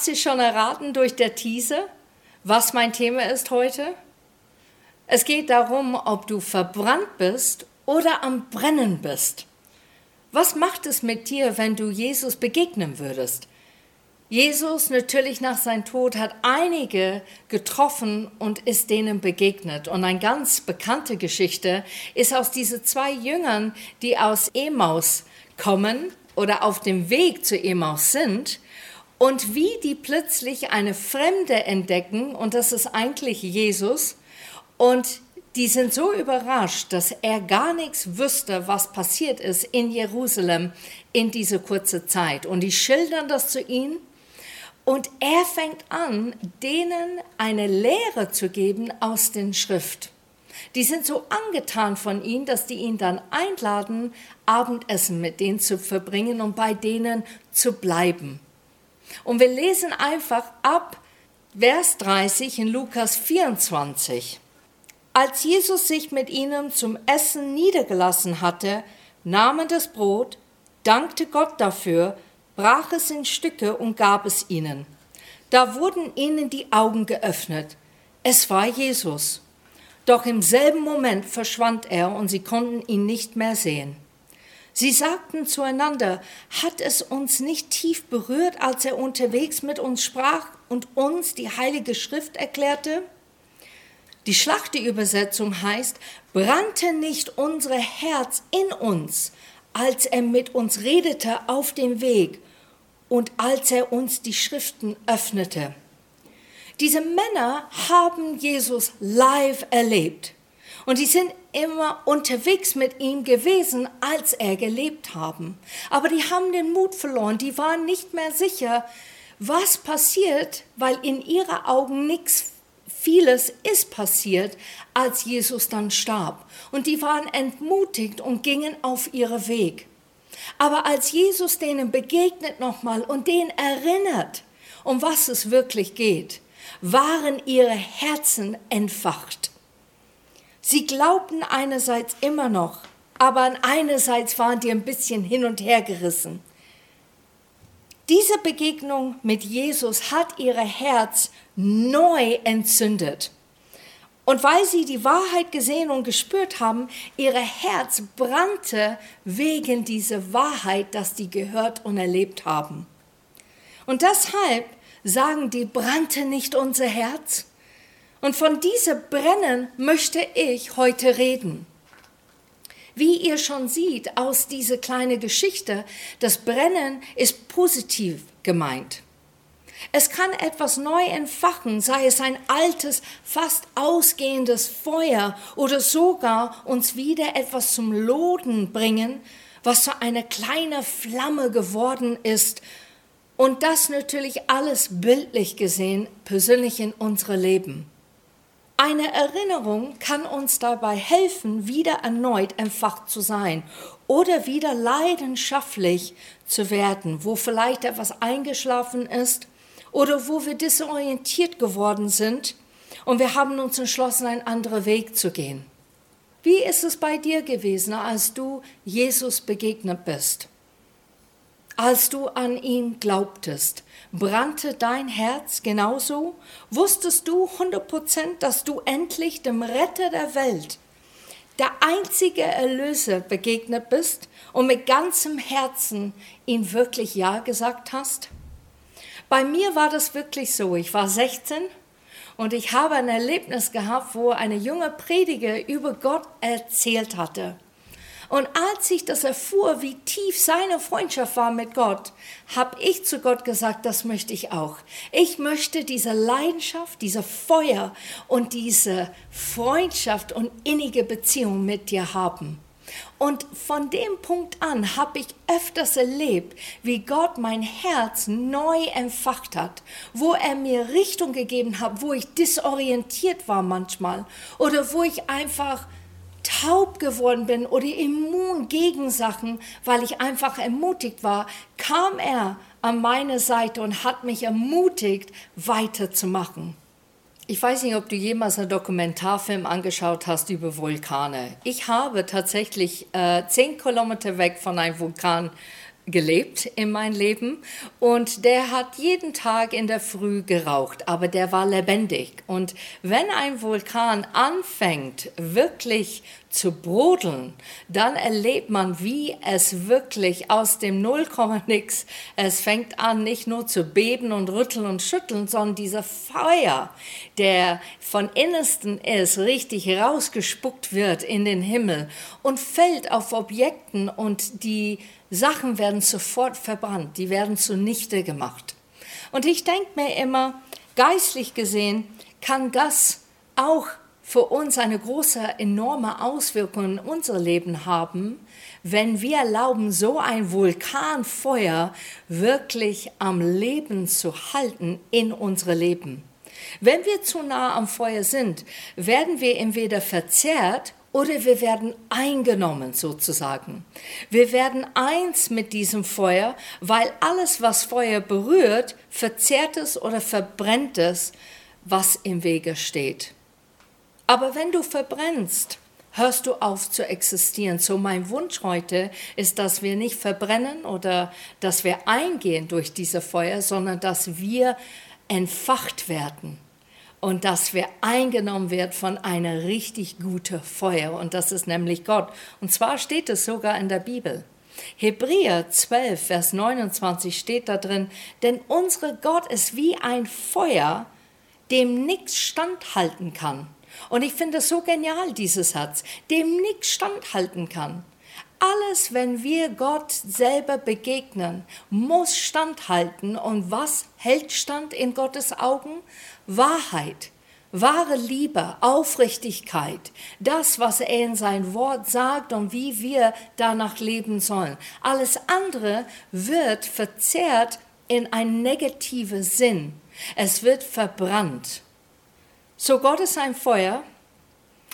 Habt ihr schon erraten durch der Teaser, was mein Thema ist heute? Es geht darum, ob du verbrannt bist oder am Brennen bist. Was macht es mit dir, wenn du Jesus begegnen würdest? Jesus natürlich nach seinem Tod hat einige getroffen und ist denen begegnet. Und eine ganz bekannte Geschichte ist aus diesen zwei Jüngern, die aus Emaus kommen oder auf dem Weg zu Emaus sind und wie die plötzlich eine Fremde entdecken und das ist eigentlich Jesus und die sind so überrascht, dass er gar nichts wüsste, was passiert ist in Jerusalem in dieser kurzen Zeit. Und die schildern das zu ihm und er fängt an, denen eine Lehre zu geben aus den Schrift. Die sind so angetan von ihm, dass die ihn dann einladen, Abendessen mit denen zu verbringen und bei denen zu bleiben. Und wir lesen einfach ab Vers 30 in Lukas 24. Als Jesus sich mit ihnen zum Essen niedergelassen hatte, nahm er das Brot, dankte Gott dafür, brach es in Stücke und gab es ihnen. Da wurden ihnen die Augen geöffnet. Es war Jesus. Doch im selben Moment verschwand er und sie konnten ihn nicht mehr sehen. Sie sagten zueinander, hat es uns nicht tief berührt, als er unterwegs mit uns sprach und uns die heilige Schrift erklärte? Die Schlachteübersetzung heißt, brannte nicht unser Herz in uns, als er mit uns redete auf dem Weg und als er uns die Schriften öffnete. Diese Männer haben Jesus live erlebt und die sind immer unterwegs mit ihm gewesen, als er gelebt haben. Aber die haben den Mut verloren, die waren nicht mehr sicher, was passiert, weil in ihren Augen nichts vieles ist passiert, als Jesus dann starb. Und die waren entmutigt und gingen auf ihren Weg. Aber als Jesus denen begegnet nochmal und denen erinnert, um was es wirklich geht, waren ihre Herzen entfacht. Sie glaubten einerseits immer noch, aber einerseits waren die ein bisschen hin und her gerissen. Diese Begegnung mit Jesus hat ihr Herz neu entzündet. Und weil sie die Wahrheit gesehen und gespürt haben, ihr Herz brannte wegen dieser Wahrheit, dass die gehört und erlebt haben. Und deshalb sagen die, brannte nicht unser Herz? Und von diesem Brennen möchte ich heute reden. Wie ihr schon seht aus dieser kleinen Geschichte, das Brennen ist positiv gemeint. Es kann etwas neu entfachen, sei es ein altes, fast ausgehendes Feuer oder sogar uns wieder etwas zum Loden bringen, was zu einer kleinen Flamme geworden ist. Und das natürlich alles bildlich gesehen, persönlich in unser Leben. Eine Erinnerung kann uns dabei helfen, wieder erneut entfacht zu sein oder wieder leidenschaftlich zu werden, wo vielleicht etwas eingeschlafen ist oder wo wir desorientiert geworden sind und wir haben uns entschlossen, einen anderen Weg zu gehen. Wie ist es bei dir gewesen, als du Jesus begegnet bist? Als du an ihn glaubtest, brannte dein Herz genauso? Wusstest du 100 Prozent, dass du endlich dem Retter der Welt, der einzige Erlöser begegnet bist und mit ganzem Herzen ihn wirklich Ja gesagt hast? Bei mir war das wirklich so. Ich war 16 und ich habe ein Erlebnis gehabt, wo eine junge Prediger über Gott erzählt hatte. Und als ich das erfuhr, wie tief seine Freundschaft war mit Gott, habe ich zu Gott gesagt, das möchte ich auch. Ich möchte diese Leidenschaft, diese Feuer und diese Freundschaft und innige Beziehung mit dir haben. Und von dem Punkt an habe ich öfters erlebt, wie Gott mein Herz neu entfacht hat, wo er mir Richtung gegeben hat, wo ich disorientiert war manchmal oder wo ich einfach taub geworden bin oder immun gegen Sachen, weil ich einfach ermutigt war, kam er an meine Seite und hat mich ermutigt, weiterzumachen. Ich weiß nicht, ob du jemals einen Dokumentarfilm angeschaut hast über Vulkane. Ich habe tatsächlich äh, zehn Kilometer weg von einem Vulkan gelebt in mein Leben und der hat jeden Tag in der Früh geraucht, aber der war lebendig. Und wenn ein Vulkan anfängt wirklich zu brodeln, dann erlebt man, wie es wirklich aus dem Nullkomma-Nix, es fängt an, nicht nur zu beben und rütteln und schütteln, sondern dieser Feuer, der von Innersten ist, richtig rausgespuckt wird in den Himmel und fällt auf Objekten und die Sachen werden sofort verbrannt, die werden zunichte gemacht. Und ich denke mir immer, geistlich gesehen kann das auch für uns eine große, enorme Auswirkung in unser Leben haben, wenn wir erlauben, so ein Vulkanfeuer wirklich am Leben zu halten in unsere Leben. Wenn wir zu nah am Feuer sind, werden wir entweder verzerrt oder wir werden eingenommen sozusagen. Wir werden eins mit diesem Feuer, weil alles, was Feuer berührt, verzehrt es oder verbrennt es, was im Wege steht. Aber wenn du verbrennst, hörst du auf zu existieren. So mein Wunsch heute ist, dass wir nicht verbrennen oder dass wir eingehen durch diese Feuer, sondern dass wir entfacht werden und dass wir eingenommen werden von einer richtig guten Feuer. Und das ist nämlich Gott. Und zwar steht es sogar in der Bibel. Hebräer 12, Vers 29 steht da drin, denn unsere Gott ist wie ein Feuer, dem nichts standhalten kann. Und ich finde es so genial, dieses Satz, dem nichts standhalten kann. Alles, wenn wir Gott selber begegnen, muss standhalten. Und was hält stand in Gottes Augen? Wahrheit, wahre Liebe, Aufrichtigkeit, das, was er in sein Wort sagt und wie wir danach leben sollen. Alles andere wird verzerrt in ein negativer Sinn. Es wird verbrannt. So Gott ist ein Feuer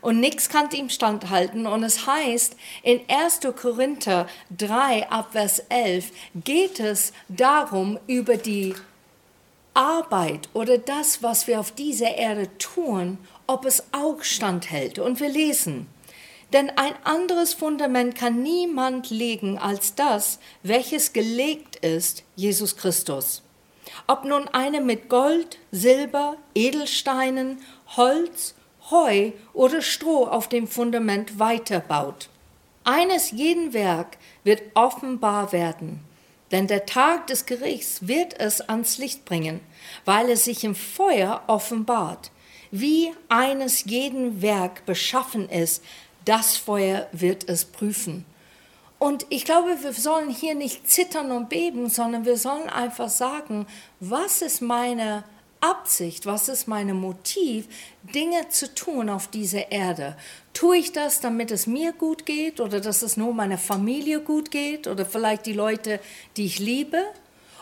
und nichts kann ihm standhalten. Und es heißt in 1. Korinther 3 Abvers 11 geht es darum über die Arbeit oder das, was wir auf dieser Erde tun, ob es auch standhält. Und wir lesen, denn ein anderes Fundament kann niemand legen als das, welches gelegt ist, Jesus Christus. Ob nun eine mit Gold, Silber, Edelsteinen, Holz, Heu oder Stroh auf dem Fundament weiterbaut. Eines jeden Werk wird offenbar werden, denn der Tag des Gerichts wird es ans Licht bringen, weil es sich im Feuer offenbart. Wie eines jeden Werk beschaffen ist, das Feuer wird es prüfen. Und ich glaube, wir sollen hier nicht zittern und beben, sondern wir sollen einfach sagen, was ist meine Absicht, was ist mein Motiv, Dinge zu tun auf dieser Erde? Tue ich das, damit es mir gut geht oder dass es nur meiner Familie gut geht oder vielleicht die Leute, die ich liebe?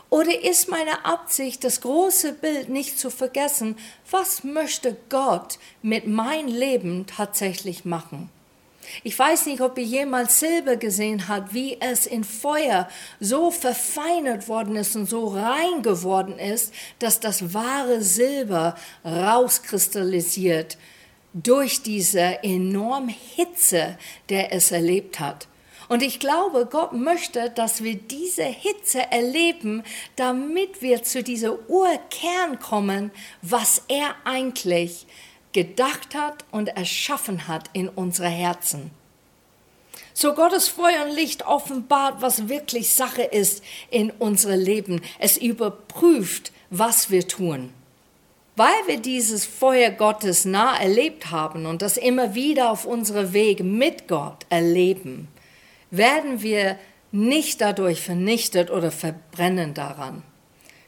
Oder ist meine Absicht, das große Bild nicht zu vergessen, was möchte Gott mit meinem Leben tatsächlich machen? Ich weiß nicht, ob ihr jemals Silber gesehen habt, wie es in Feuer so verfeinert worden ist und so rein geworden ist, dass das wahre Silber rauskristallisiert durch diese enorme Hitze, der es erlebt hat. Und ich glaube, Gott möchte, dass wir diese Hitze erleben, damit wir zu dieser Urkern kommen, was er eigentlich gedacht hat und erschaffen hat in unsere Herzen. So Gottes Feuer und Licht offenbart, was wirklich Sache ist in unserem Leben. Es überprüft, was wir tun. Weil wir dieses Feuer Gottes nah erlebt haben und das immer wieder auf unserem Weg mit Gott erleben, werden wir nicht dadurch vernichtet oder verbrennen daran.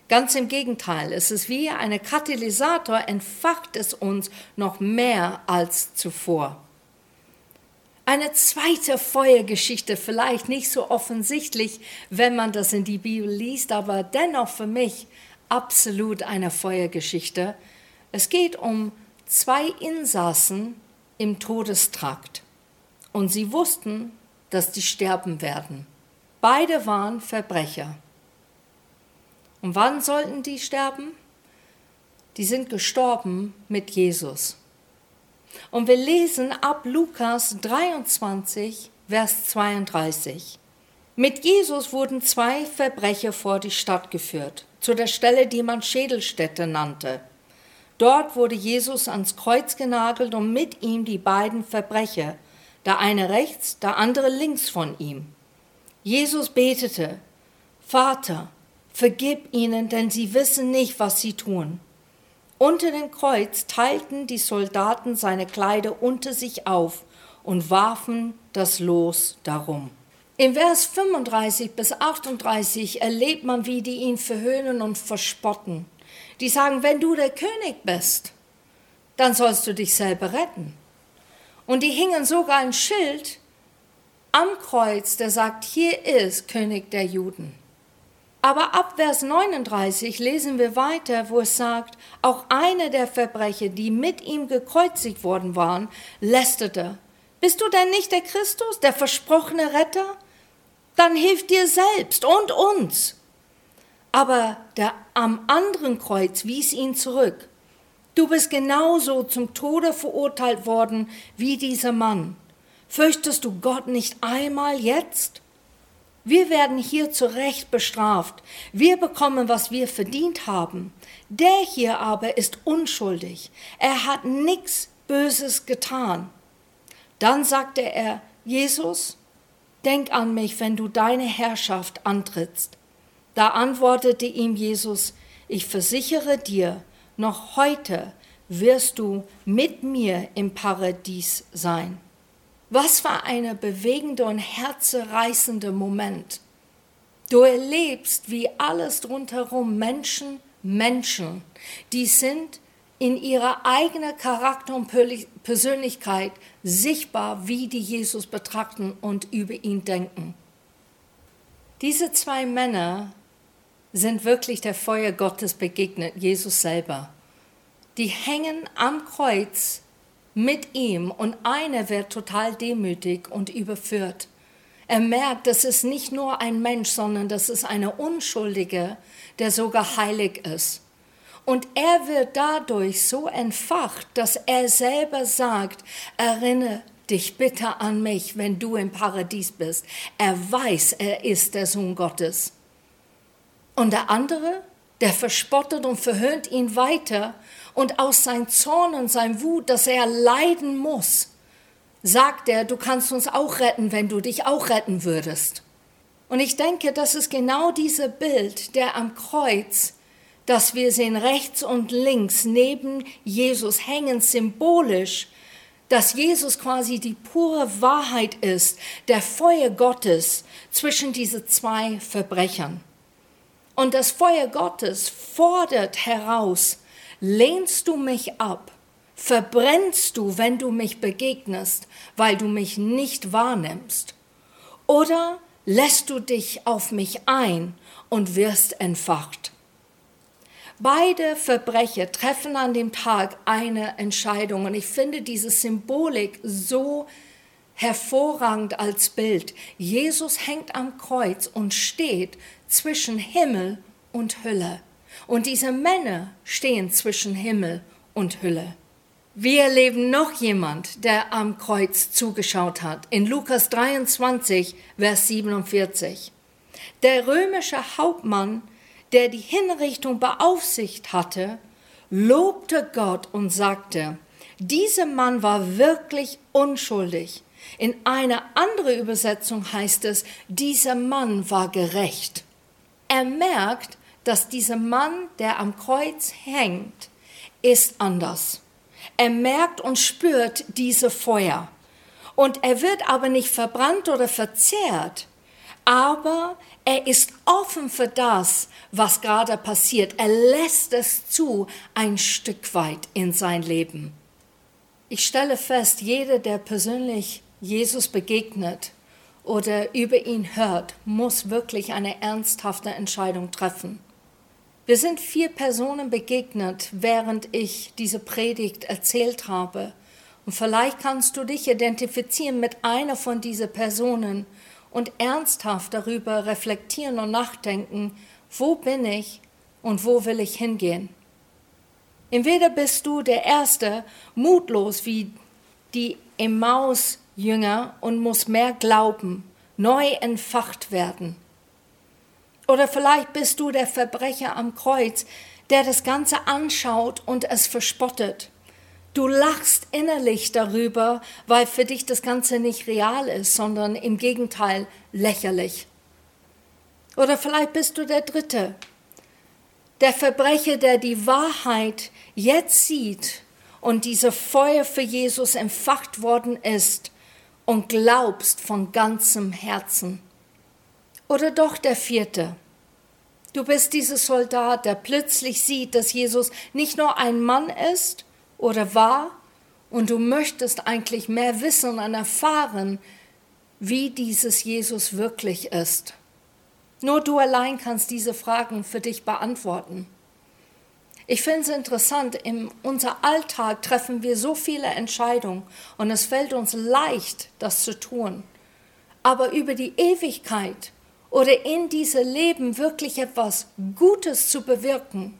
Ganz im Gegenteil, es ist wie ein Katalysator, entfacht es uns noch mehr als zuvor. Eine zweite Feuergeschichte, vielleicht nicht so offensichtlich, wenn man das in die Bibel liest, aber dennoch für mich absolut eine Feuergeschichte. Es geht um zwei Insassen im Todestrakt und sie wussten, dass die sterben werden. Beide waren Verbrecher. Und wann sollten die sterben? Die sind gestorben mit Jesus. Und wir lesen ab Lukas 23, Vers 32. Mit Jesus wurden zwei Verbrecher vor die Stadt geführt, zu der Stelle, die man Schädelstätte nannte. Dort wurde Jesus ans Kreuz genagelt und mit ihm die beiden Verbrecher, der eine rechts, der andere links von ihm. Jesus betete, Vater, vergib ihnen, denn sie wissen nicht, was sie tun. Unter dem Kreuz teilten die Soldaten seine Kleider unter sich auf und warfen das Los darum. In Vers 35 bis 38 erlebt man, wie die ihn verhöhnen und verspotten. Die sagen, wenn du der König bist, dann sollst du dich selber retten. Und die hingen sogar ein Schild am Kreuz, der sagt, hier ist König der Juden. Aber ab Vers 39 lesen wir weiter, wo es sagt, auch einer der Verbrecher, die mit ihm gekreuzigt worden waren, lästerte. Bist du denn nicht der Christus, der versprochene Retter? Dann hilf dir selbst und uns. Aber der am anderen Kreuz wies ihn zurück. Du bist genauso zum Tode verurteilt worden wie dieser Mann. Fürchtest du Gott nicht einmal jetzt? Wir werden hier zu Recht bestraft. Wir bekommen, was wir verdient haben. Der hier aber ist unschuldig. Er hat nichts Böses getan. Dann sagte er, Jesus, denk an mich, wenn du deine Herrschaft antrittst. Da antwortete ihm Jesus, ich versichere dir, noch heute wirst du mit mir im Paradies sein. Was für eine bewegende und herzerreißende Moment. Du erlebst, wie alles rundherum Menschen, Menschen, die sind in ihrer eigenen Charakter und Persönlichkeit sichtbar, wie die Jesus betrachten und über ihn denken. Diese zwei Männer sind wirklich der Feuer Gottes begegnet, Jesus selber. Die hängen am Kreuz mit ihm und einer wird total demütig und überführt. Er merkt, das ist nicht nur ein Mensch, sondern das ist eine Unschuldige, der sogar heilig ist. Und er wird dadurch so entfacht, dass er selber sagt, erinnere dich bitte an mich, wenn du im Paradies bist. Er weiß, er ist der Sohn Gottes. Und der andere, der verspottet und verhöhnt ihn weiter und aus sein Zorn und sein Wut, dass er leiden muss, sagt er, du kannst uns auch retten, wenn du dich auch retten würdest. Und ich denke, das ist genau dieses Bild, der am Kreuz, das wir sehen rechts und links neben Jesus hängen, symbolisch, dass Jesus quasi die pure Wahrheit ist, der Feuer Gottes zwischen diese zwei Verbrechern. Und das Feuer Gottes fordert heraus, lehnst du mich ab, verbrennst du, wenn du mich begegnest, weil du mich nicht wahrnimmst, oder lässt du dich auf mich ein und wirst entfacht. Beide Verbrecher treffen an dem Tag eine Entscheidung und ich finde diese Symbolik so hervorragend als Bild. Jesus hängt am Kreuz und steht zwischen Himmel und Hölle. Und diese Männer stehen zwischen Himmel und Hülle. Wir erleben noch jemand, der am Kreuz zugeschaut hat. In Lukas 23, Vers 47. Der römische Hauptmann, der die Hinrichtung beaufsicht hatte, lobte Gott und sagte, dieser Mann war wirklich unschuldig. In einer anderen Übersetzung heißt es, dieser Mann war gerecht. Er merkt, dass dieser Mann, der am Kreuz hängt, ist anders. Er merkt und spürt diese Feuer. Und er wird aber nicht verbrannt oder verzehrt, aber er ist offen für das, was gerade passiert. Er lässt es zu, ein Stück weit in sein Leben. Ich stelle fest, jeder, der persönlich Jesus begegnet oder über ihn hört, muss wirklich eine ernsthafte Entscheidung treffen. Wir sind vier Personen begegnet, während ich diese Predigt erzählt habe. Und vielleicht kannst du dich identifizieren mit einer von diesen Personen und ernsthaft darüber reflektieren und nachdenken, wo bin ich und wo will ich hingehen. Entweder bist du der Erste, mutlos wie die Emmaus-Jünger und musst mehr glauben, neu entfacht werden. Oder vielleicht bist du der Verbrecher am Kreuz, der das Ganze anschaut und es verspottet. Du lachst innerlich darüber, weil für dich das Ganze nicht real ist, sondern im Gegenteil lächerlich. Oder vielleicht bist du der Dritte, der Verbrecher, der die Wahrheit jetzt sieht und diese Feuer für Jesus entfacht worden ist und glaubst von ganzem Herzen. Oder doch der vierte. Du bist dieser Soldat, der plötzlich sieht, dass Jesus nicht nur ein Mann ist oder war, und du möchtest eigentlich mehr wissen und erfahren, wie dieses Jesus wirklich ist. Nur du allein kannst diese Fragen für dich beantworten. Ich finde es interessant, in unserem Alltag treffen wir so viele Entscheidungen und es fällt uns leicht, das zu tun. Aber über die Ewigkeit oder in diesem Leben wirklich etwas Gutes zu bewirken,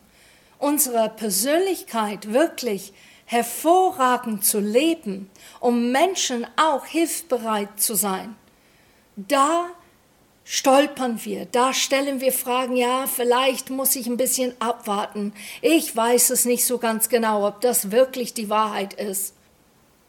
unsere Persönlichkeit wirklich hervorragend zu leben, um Menschen auch hilfsbereit zu sein, da stolpern wir, da stellen wir Fragen, ja, vielleicht muss ich ein bisschen abwarten. Ich weiß es nicht so ganz genau, ob das wirklich die Wahrheit ist.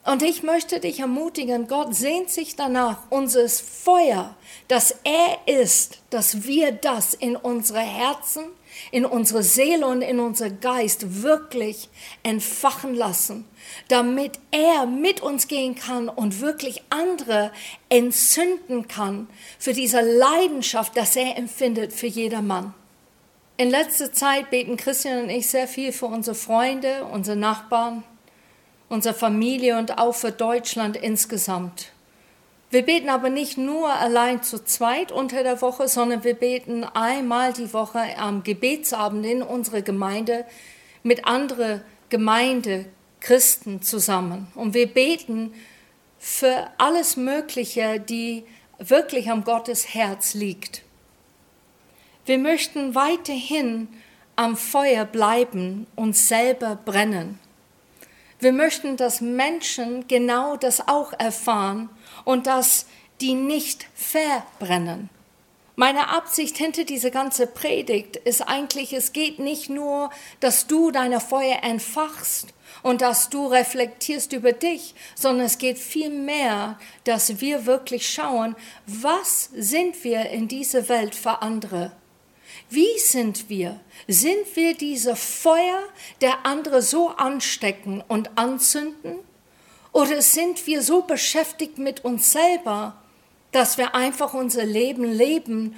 Und ich möchte dich ermutigen, Gott sehnt sich danach, unseres Feuer, das er ist, dass wir das in unsere Herzen, in unsere Seele und in unser Geist wirklich entfachen lassen, damit er mit uns gehen kann und wirklich andere entzünden kann für diese Leidenschaft, das er empfindet für jedermann. In letzter Zeit beten Christian und ich sehr viel für unsere Freunde, unsere Nachbarn, unsere Familie und auch für Deutschland insgesamt. Wir beten aber nicht nur allein zu zweit unter der Woche, sondern wir beten einmal die Woche am Gebetsabend in unserer Gemeinde mit anderen Gemeinde Christen zusammen. Und wir beten für alles Mögliche, die wirklich am Gottes Herz liegt. Wir möchten weiterhin am Feuer bleiben und selber brennen. Wir möchten, dass Menschen genau das auch erfahren und dass die nicht verbrennen. Meine Absicht hinter dieser ganzen Predigt ist eigentlich, es geht nicht nur, dass du deine Feuer entfachst und dass du reflektierst über dich, sondern es geht vielmehr, dass wir wirklich schauen, was sind wir in dieser Welt für andere? Wie sind wir? Sind wir diese Feuer, der andere so anstecken und anzünden? Oder sind wir so beschäftigt mit uns selber, dass wir einfach unser Leben leben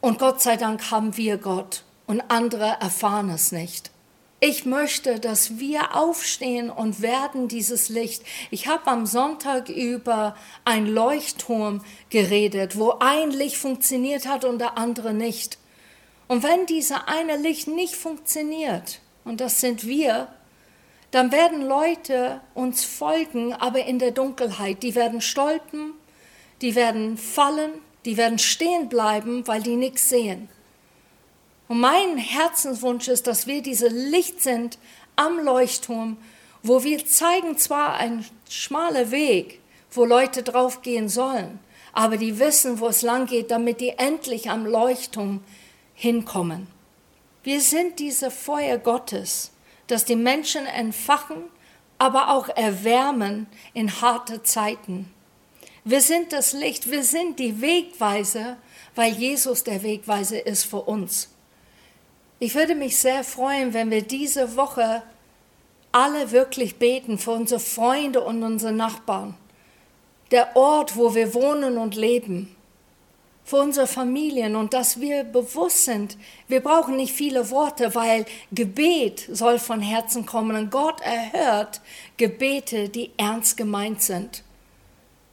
und Gott sei Dank haben wir Gott und andere erfahren es nicht? Ich möchte, dass wir aufstehen und werden dieses Licht. Ich habe am Sonntag über ein Leuchtturm geredet, wo ein Licht funktioniert hat und der andere nicht. Und wenn dieser eine Licht nicht funktioniert, und das sind wir, dann werden Leute uns folgen, aber in der Dunkelheit. Die werden stolpen, die werden fallen, die werden stehen bleiben, weil die nichts sehen. Und mein Herzenswunsch ist, dass wir diese Licht sind am Leuchtturm, wo wir zeigen zwar einen schmalen Weg, wo Leute draufgehen sollen, aber die wissen, wo es lang geht, damit die endlich am Leuchtturm hinkommen. Wir sind diese Feuer Gottes, das die Menschen entfachen, aber auch erwärmen in harte Zeiten. Wir sind das Licht, wir sind die Wegweiser, weil Jesus der Wegweiser ist für uns. Ich würde mich sehr freuen, wenn wir diese Woche alle wirklich beten für unsere Freunde und unsere Nachbarn, der Ort, wo wir wohnen und leben für unsere Familien und dass wir bewusst sind, wir brauchen nicht viele Worte, weil Gebet soll von Herzen kommen und Gott erhört Gebete, die ernst gemeint sind.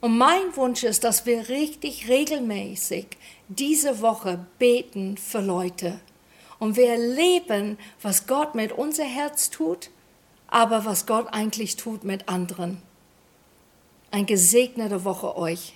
Und mein Wunsch ist, dass wir richtig regelmäßig diese Woche beten für Leute. Und wir erleben, was Gott mit unser Herz tut, aber was Gott eigentlich tut mit anderen. Eine gesegnete Woche euch.